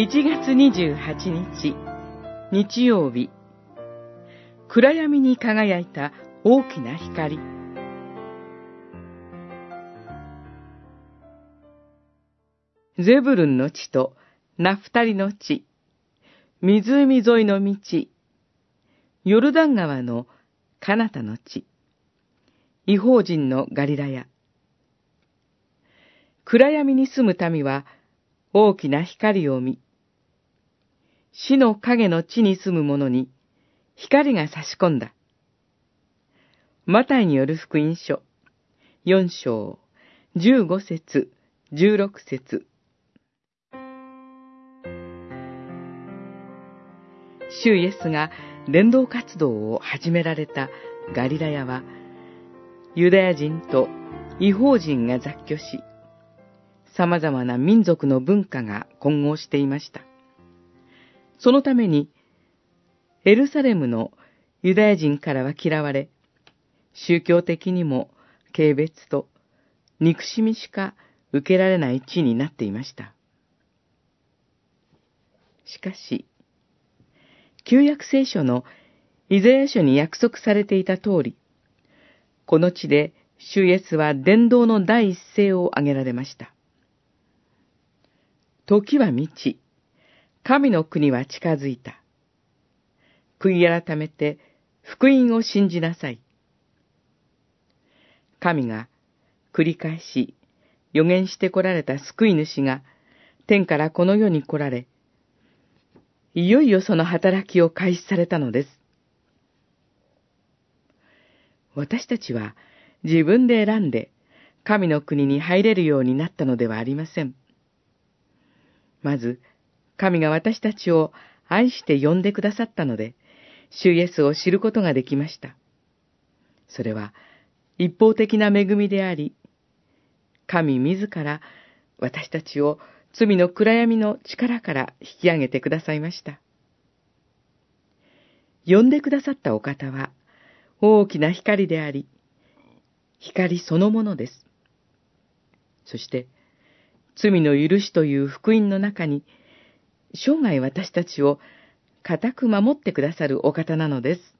1月28日、日曜日、暗闇に輝いた大きな光。ゼブルンの地とナフタリの地、湖沿いの道、ヨルダン川のカナタの地、違法人のガリラヤ。暗闇に住む民は大きな光を見、死の影の地に住む者に光が差し込んだ。マタイによる福音書、四章、十五節、十六節。主イエスが伝道活動を始められたガリラヤは、ユダヤ人と違法人が雑居し、様々な民族の文化が混合していました。そのために、エルサレムのユダヤ人からは嫌われ、宗教的にも軽蔑と憎しみしか受けられない地になっていました。しかし、旧約聖書のイザヤ書に約束されていた通り、この地で主イエスは伝道の第一声を挙げられました。時は満ち、神の国は近づいた。悔い改めて福音を信じなさい。神が繰り返し予言して来られた救い主が天からこの世に来られ、いよいよその働きを開始されたのです。私たちは自分で選んで神の国に入れるようになったのではありません。まず、神が私たちを愛して呼んでくださったので、主イエスを知ることができました。それは一方的な恵みであり、神自ら私たちを罪の暗闇の力から引き上げてくださいました。呼んでくださったお方は大きな光であり、光そのものです。そして、罪の許しという福音の中に、生涯私たちを固く守ってくださるお方なのです。